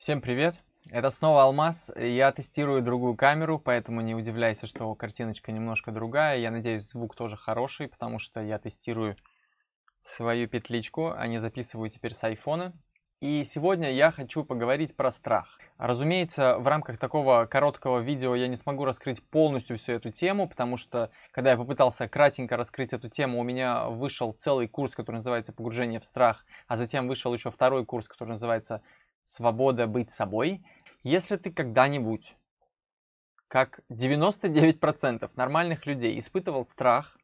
Всем привет! Это снова Алмаз. Я тестирую другую камеру, поэтому не удивляйся, что картиночка немножко другая. Я надеюсь, звук тоже хороший, потому что я тестирую свою петличку, а не записываю теперь с айфона. И сегодня я хочу поговорить про страх. Разумеется, в рамках такого короткого видео я не смогу раскрыть полностью всю эту тему, потому что, когда я попытался кратенько раскрыть эту тему, у меня вышел целый курс, который называется «Погружение в страх», а затем вышел еще второй курс, который называется свобода быть собой, если ты когда-нибудь, как 99% нормальных людей, испытывал страх,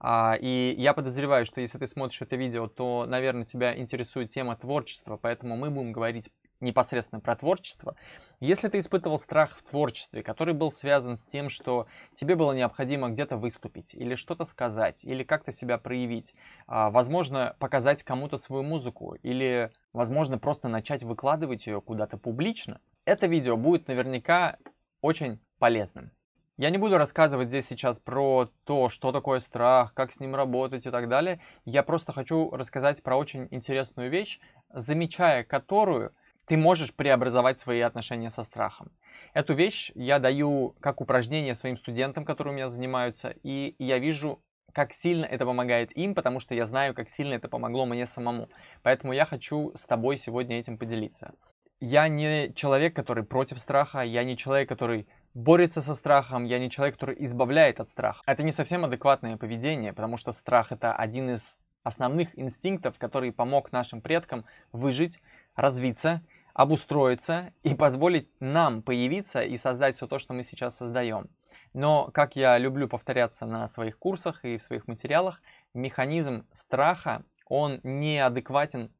а, и я подозреваю, что если ты смотришь это видео, то, наверное, тебя интересует тема творчества, поэтому мы будем говорить непосредственно про творчество. Если ты испытывал страх в творчестве, который был связан с тем, что тебе было необходимо где-то выступить, или что-то сказать, или как-то себя проявить, а, возможно, показать кому-то свою музыку, или, возможно, просто начать выкладывать ее куда-то публично, это видео будет наверняка очень полезным. Я не буду рассказывать здесь сейчас про то, что такое страх, как с ним работать и так далее. Я просто хочу рассказать про очень интересную вещь, замечая которую ты можешь преобразовать свои отношения со страхом. Эту вещь я даю как упражнение своим студентам, которые у меня занимаются, и я вижу, как сильно это помогает им, потому что я знаю, как сильно это помогло мне самому. Поэтому я хочу с тобой сегодня этим поделиться. Я не человек, который против страха, я не человек, который борется со страхом, я не человек, который избавляет от страха. Это не совсем адекватное поведение, потому что страх это один из основных инстинктов, который помог нашим предкам выжить, развиться обустроиться и позволить нам появиться и создать все то, что мы сейчас создаем. Но, как я люблю повторяться на своих курсах и в своих материалах, механизм страха, он неадекватен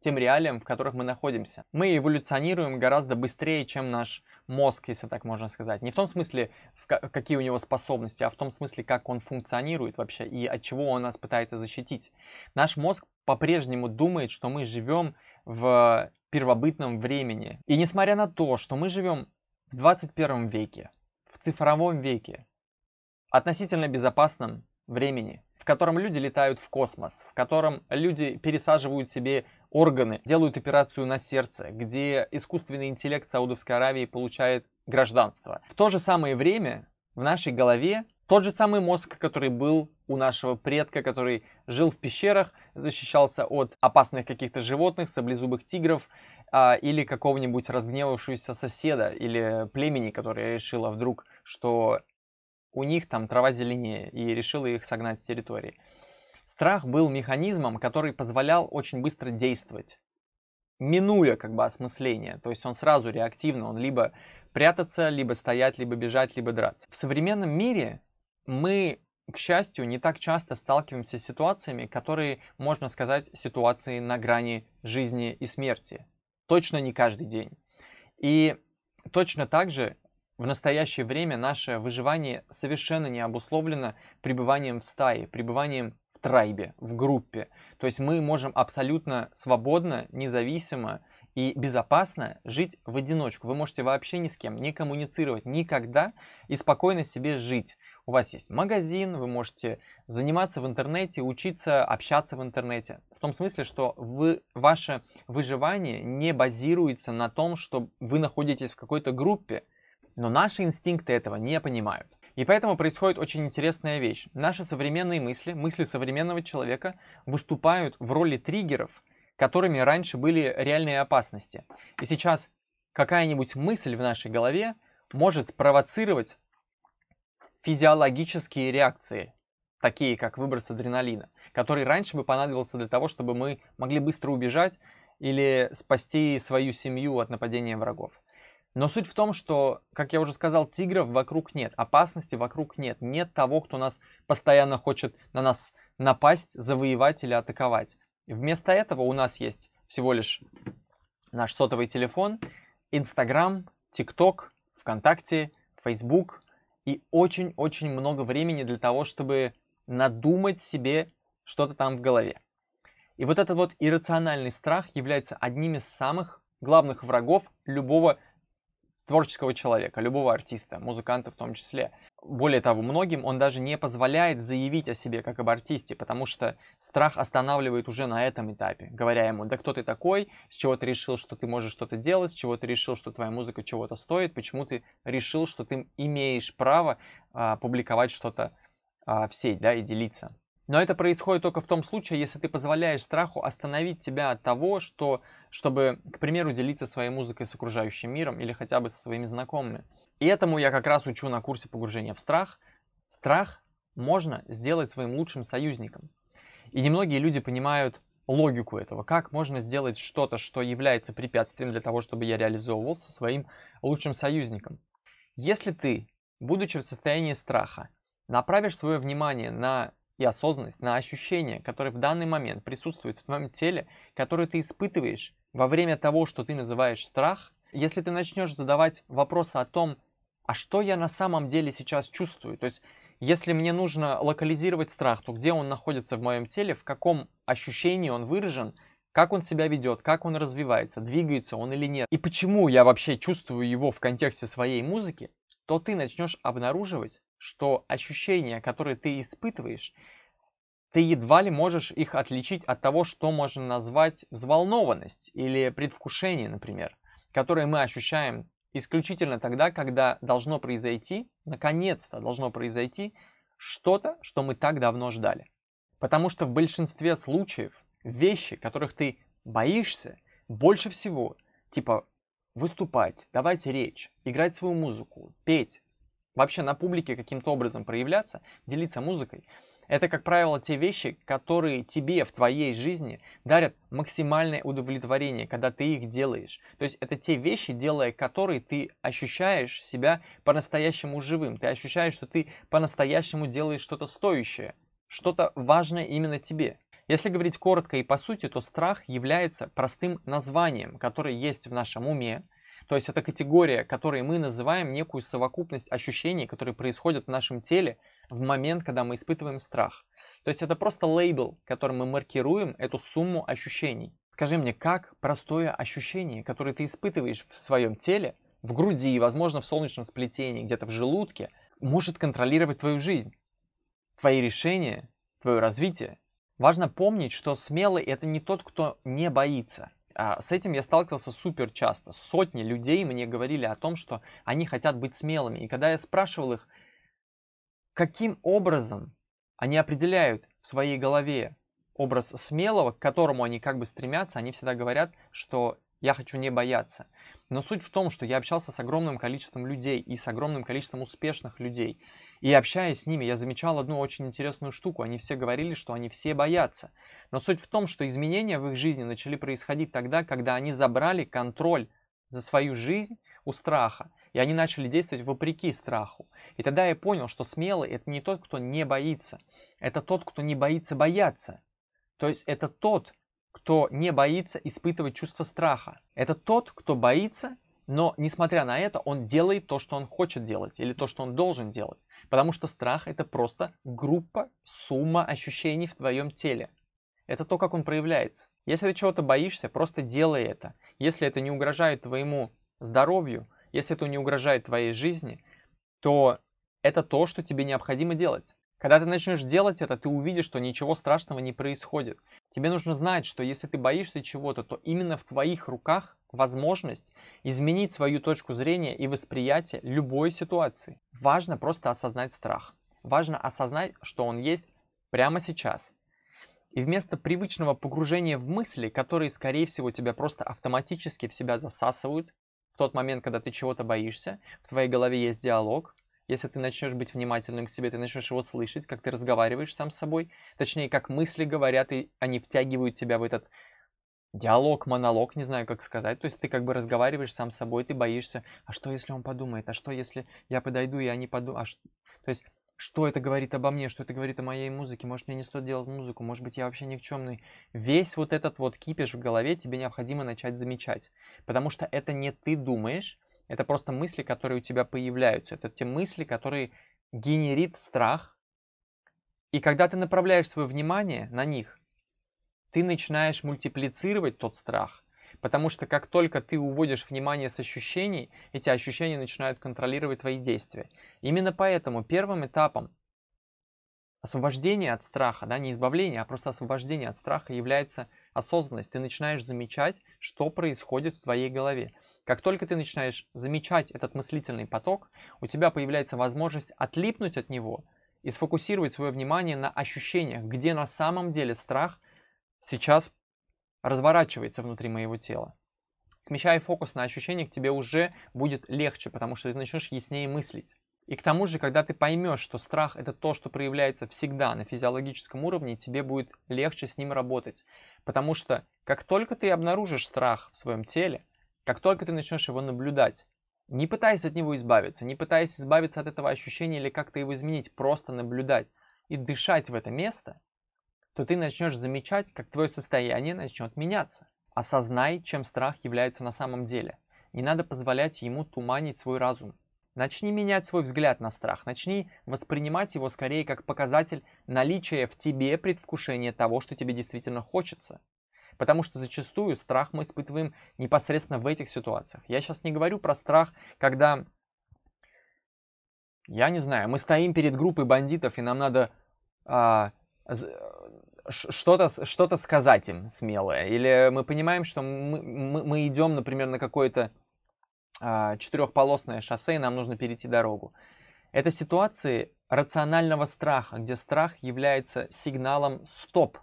тем реалиям, в которых мы находимся. Мы эволюционируем гораздо быстрее, чем наш мозг, если так можно сказать. Не в том смысле, в какие у него способности, а в том смысле, как он функционирует вообще и от чего он нас пытается защитить. Наш мозг по-прежнему думает, что мы живем в первобытном времени. И несмотря на то, что мы живем в 21 веке, в цифровом веке, относительно безопасном времени, в котором люди летают в космос, в котором люди пересаживают себе органы, делают операцию на сердце, где искусственный интеллект Саудовской Аравии получает гражданство. В то же самое время в нашей голове тот же самый мозг, который был у нашего предка, который жил в пещерах, защищался от опасных каких-то животных, саблезубых тигров а, или какого-нибудь разгневавшегося соседа или племени, которое решило вдруг, что у них там трава зеленее и решило их согнать с территории. Страх был механизмом, который позволял очень быстро действовать, минуя как бы осмысление. То есть он сразу реактивно, он либо прятаться, либо стоять, либо бежать, либо драться. В современном мире мы, к счастью, не так часто сталкиваемся с ситуациями, которые, можно сказать, ситуации на грани жизни и смерти. Точно не каждый день. И точно так же в настоящее время наше выживание совершенно не обусловлено пребыванием в стае, пребыванием в трайбе, в группе. То есть мы можем абсолютно свободно, независимо и безопасно жить в одиночку. Вы можете вообще ни с кем не коммуницировать никогда и спокойно себе жить. У вас есть магазин, вы можете заниматься в интернете, учиться, общаться в интернете. В том смысле, что вы, ваше выживание не базируется на том, что вы находитесь в какой-то группе. Но наши инстинкты этого не понимают. И поэтому происходит очень интересная вещь. Наши современные мысли, мысли современного человека выступают в роли триггеров, которыми раньше были реальные опасности. И сейчас какая-нибудь мысль в нашей голове может спровоцировать физиологические реакции, такие как выброс адреналина, который раньше бы понадобился для того, чтобы мы могли быстро убежать или спасти свою семью от нападения врагов. Но суть в том, что, как я уже сказал, тигров вокруг нет, опасности вокруг нет, нет того, кто нас постоянно хочет на нас напасть, завоевать или атаковать. Вместо этого у нас есть всего лишь наш сотовый телефон, Инстаграм, ТикТок, ВКонтакте, Фейсбук и очень-очень много времени для того, чтобы надумать себе что-то там в голове. И вот этот вот иррациональный страх является одним из самых главных врагов любого творческого человека, любого артиста, музыканта в том числе. Более того, многим он даже не позволяет заявить о себе как об артисте, потому что страх останавливает уже на этом этапе, говоря ему, да кто ты такой, с чего ты решил, что ты можешь что-то делать, с чего ты решил, что твоя музыка чего-то стоит, почему ты решил, что ты имеешь право а, публиковать что-то а, в сеть, да, и делиться. Но это происходит только в том случае, если ты позволяешь страху остановить тебя от того, что, чтобы, к примеру, делиться своей музыкой с окружающим миром или хотя бы со своими знакомыми. И этому я как раз учу на курсе погружения в страх. Страх можно сделать своим лучшим союзником. И немногие люди понимают логику этого. Как можно сделать что-то, что является препятствием для того, чтобы я реализовывался своим лучшим союзником. Если ты, будучи в состоянии страха, направишь свое внимание на и осознанность на ощущения, которые в данный момент присутствуют в твоем теле, которые ты испытываешь во время того, что ты называешь страх, если ты начнешь задавать вопросы о том, а что я на самом деле сейчас чувствую, то есть если мне нужно локализировать страх, то где он находится в моем теле, в каком ощущении он выражен, как он себя ведет, как он развивается, двигается он или нет, и почему я вообще чувствую его в контексте своей музыки, то ты начнешь обнаруживать, что ощущения, которые ты испытываешь, ты едва ли можешь их отличить от того, что можно назвать взволнованность или предвкушение, например, которые мы ощущаем исключительно тогда, когда должно произойти, наконец-то должно произойти что-то, что мы так давно ждали. Потому что в большинстве случаев вещи, которых ты боишься, больше всего, типа выступать, давать речь, играть свою музыку, петь, вообще на публике каким-то образом проявляться, делиться музыкой, это, как правило, те вещи, которые тебе в твоей жизни дарят максимальное удовлетворение, когда ты их делаешь. То есть это те вещи, делая которые ты ощущаешь себя по-настоящему живым. Ты ощущаешь, что ты по-настоящему делаешь что-то стоящее, что-то важное именно тебе. Если говорить коротко и по сути, то страх является простым названием, которое есть в нашем уме, то есть это категория, которой мы называем некую совокупность ощущений, которые происходят в нашем теле в момент, когда мы испытываем страх. То есть это просто лейбл, которым мы маркируем эту сумму ощущений. Скажи мне, как простое ощущение, которое ты испытываешь в своем теле, в груди, возможно, в солнечном сплетении, где-то в желудке, может контролировать твою жизнь, твои решения, твое развитие. Важно помнить, что смелый это не тот, кто не боится. А с этим я сталкивался супер часто. Сотни людей мне говорили о том, что они хотят быть смелыми. И когда я спрашивал их, каким образом они определяют в своей голове образ смелого, к которому они как бы стремятся, они всегда говорят, что я хочу не бояться. Но суть в том, что я общался с огромным количеством людей и с огромным количеством успешных людей. И общаясь с ними, я замечал одну очень интересную штуку. Они все говорили, что они все боятся. Но суть в том, что изменения в их жизни начали происходить тогда, когда они забрали контроль за свою жизнь у страха. И они начали действовать вопреки страху. И тогда я понял, что смелый это не тот, кто не боится. Это тот, кто не боится бояться. То есть это тот, кто не боится испытывать чувство страха. Это тот, кто боится, но несмотря на это, он делает то, что он хочет делать, или то, что он должен делать. Потому что страх это просто группа, сумма ощущений в твоем теле. Это то, как он проявляется. Если ты чего-то боишься, просто делай это. Если это не угрожает твоему здоровью, если это не угрожает твоей жизни, то это то, что тебе необходимо делать. Когда ты начнешь делать это, ты увидишь, что ничего страшного не происходит. Тебе нужно знать, что если ты боишься чего-то, то именно в твоих руках возможность изменить свою точку зрения и восприятие любой ситуации. Важно просто осознать страх. Важно осознать, что он есть прямо сейчас. И вместо привычного погружения в мысли, которые, скорее всего, тебя просто автоматически в себя засасывают, в тот момент, когда ты чего-то боишься, в твоей голове есть диалог, если ты начнешь быть внимательным к себе, ты начнешь его слышать, как ты разговариваешь сам с собой, точнее, как мысли говорят, и они втягивают тебя в этот диалог, монолог, не знаю, как сказать. То есть ты как бы разговариваешь сам с собой, ты боишься, а что, если он подумает, а что, если я подойду, и они подумают, а что... То есть что это говорит обо мне, что это говорит о моей музыке, может мне не стоит делать музыку, может быть я вообще никчемный. Весь вот этот вот кипиш в голове тебе необходимо начать замечать, потому что это не ты думаешь, это просто мысли, которые у тебя появляются. Это те мысли, которые генерит страх. И когда ты направляешь свое внимание на них, ты начинаешь мультиплицировать тот страх. Потому что как только ты уводишь внимание с ощущений, эти ощущения начинают контролировать твои действия. Именно поэтому первым этапом освобождения от страха, да, не избавления, а просто освобождения от страха является осознанность. Ты начинаешь замечать, что происходит в твоей голове. Как только ты начинаешь замечать этот мыслительный поток, у тебя появляется возможность отлипнуть от него и сфокусировать свое внимание на ощущениях, где на самом деле страх сейчас разворачивается внутри моего тела. Смещая фокус на ощущениях, тебе уже будет легче, потому что ты начнешь яснее мыслить. И к тому же, когда ты поймешь, что страх это то, что проявляется всегда на физиологическом уровне, тебе будет легче с ним работать. Потому что как только ты обнаружишь страх в своем теле, как только ты начнешь его наблюдать, не пытаясь от него избавиться, не пытаясь избавиться от этого ощущения или как-то его изменить, просто наблюдать и дышать в это место, то ты начнешь замечать, как твое состояние начнет меняться. Осознай, чем страх является на самом деле. Не надо позволять ему туманить свой разум. Начни менять свой взгляд на страх, начни воспринимать его скорее как показатель наличия в тебе предвкушения того, что тебе действительно хочется. Потому что зачастую страх мы испытываем непосредственно в этих ситуациях. Я сейчас не говорю про страх, когда, я не знаю, мы стоим перед группой бандитов, и нам надо а, что-то что сказать им смелое. Или мы понимаем, что мы, мы, мы идем, например, на какое-то а, четырехполосное шоссе, и нам нужно перейти дорогу. Это ситуации рационального страха, где страх является сигналом «стоп»,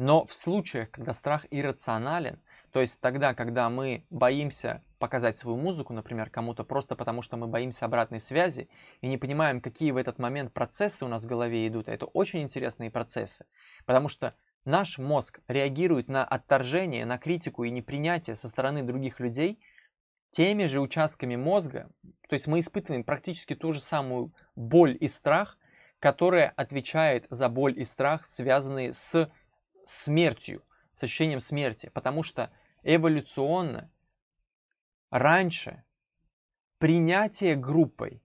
но в случаях, когда страх иррационален, то есть тогда, когда мы боимся показать свою музыку, например, кому-то просто потому, что мы боимся обратной связи и не понимаем, какие в этот момент процессы у нас в голове идут, а это очень интересные процессы, потому что наш мозг реагирует на отторжение, на критику и непринятие со стороны других людей теми же участками мозга, то есть мы испытываем практически ту же самую боль и страх, которая отвечает за боль и страх, связанные с смертью, с ощущением смерти, потому что эволюционно раньше принятие группой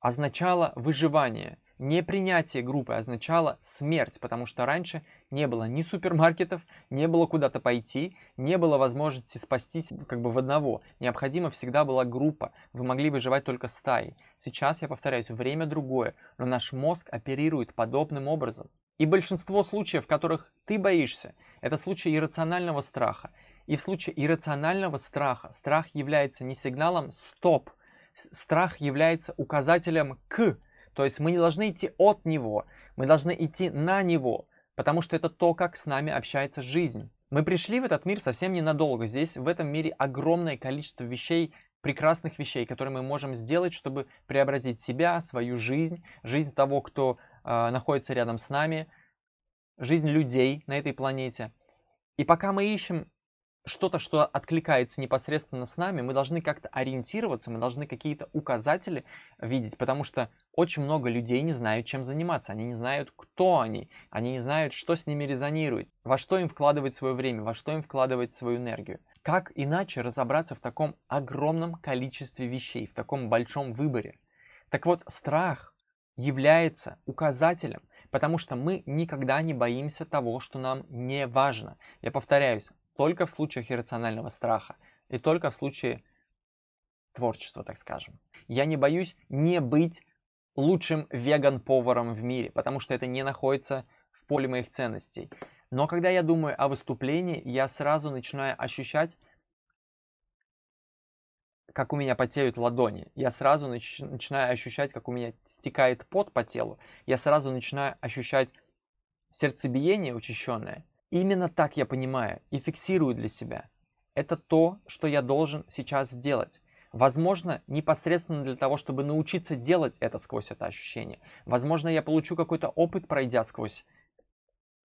означало выживание, непринятие группы означало смерть, потому что раньше не было ни супермаркетов, не было куда-то пойти, не было возможности спастись как бы в одного. Необходима всегда была группа, вы могли выживать только стаей. Сейчас, я повторяюсь, время другое, но наш мозг оперирует подобным образом. И большинство случаев, в которых ты боишься, это случаи иррационального страха. И в случае иррационального страха страх является не сигналом «стоп», страх является указателем «к», то есть мы не должны идти от него, мы должны идти на него, потому что это то, как с нами общается жизнь. Мы пришли в этот мир совсем ненадолго. Здесь, в этом мире, огромное количество вещей, прекрасных вещей, которые мы можем сделать, чтобы преобразить себя, свою жизнь, жизнь того, кто находится рядом с нами, жизнь людей на этой планете. И пока мы ищем что-то, что откликается непосредственно с нами, мы должны как-то ориентироваться, мы должны какие-то указатели видеть, потому что очень много людей не знают, чем заниматься, они не знают, кто они, они не знают, что с ними резонирует, во что им вкладывать свое время, во что им вкладывать свою энергию. Как иначе разобраться в таком огромном количестве вещей, в таком большом выборе? Так вот, страх является указателем, потому что мы никогда не боимся того, что нам не важно. Я повторяюсь, только в случаях иррационального страха и только в случае творчества, так скажем. Я не боюсь не быть лучшим веган-поваром в мире, потому что это не находится в поле моих ценностей. Но когда я думаю о выступлении, я сразу начинаю ощущать как у меня потеют ладони. Я сразу нач- начинаю ощущать, как у меня стекает пот по телу. Я сразу начинаю ощущать сердцебиение учащенное. Именно так я понимаю и фиксирую для себя. Это то, что я должен сейчас сделать. Возможно, непосредственно для того, чтобы научиться делать это сквозь это ощущение. Возможно, я получу какой-то опыт, пройдя сквозь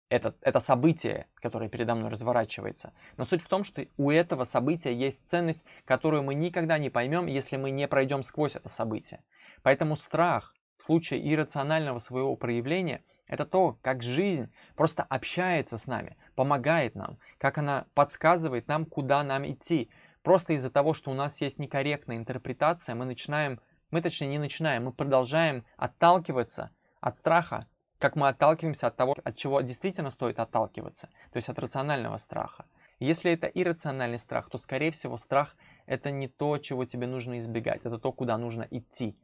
это, это событие, которое передо мной разворачивается. Но суть в том, что у этого события есть ценность, которую мы никогда не поймем, если мы не пройдем сквозь это событие. Поэтому страх в случае иррационального своего проявления – это то, как жизнь просто общается с нами, помогает нам, как она подсказывает нам, куда нам идти. Просто из-за того, что у нас есть некорректная интерпретация, мы начинаем, мы точнее не начинаем, мы продолжаем отталкиваться от страха, как мы отталкиваемся от того, от чего действительно стоит отталкиваться, то есть от рационального страха. Если это иррациональный страх, то, скорее всего, страх – это не то, чего тебе нужно избегать, это то, куда нужно идти.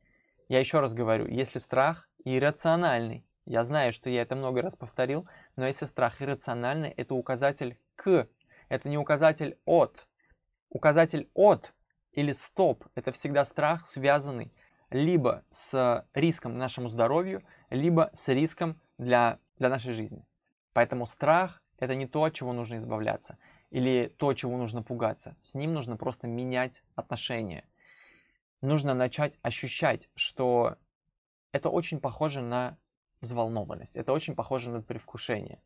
Я еще раз говорю, если страх иррациональный, я знаю, что я это много раз повторил, но если страх иррациональный, это указатель к, это не указатель от. Указатель от или стоп – это всегда страх, связанный либо с риском нашему здоровью, либо с риском для, для нашей жизни. Поэтому страх – это не то, от чего нужно избавляться, или то, чего нужно пугаться. С ним нужно просто менять отношения. Нужно начать ощущать, что это очень похоже на взволнованность, это очень похоже на предвкушение.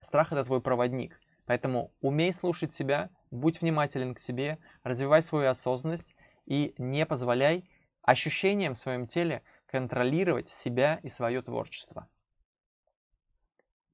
Страх – это твой проводник. Поэтому умей слушать себя, будь внимателен к себе, развивай свою осознанность и не позволяй ощущениям в своем теле контролировать себя и свое творчество.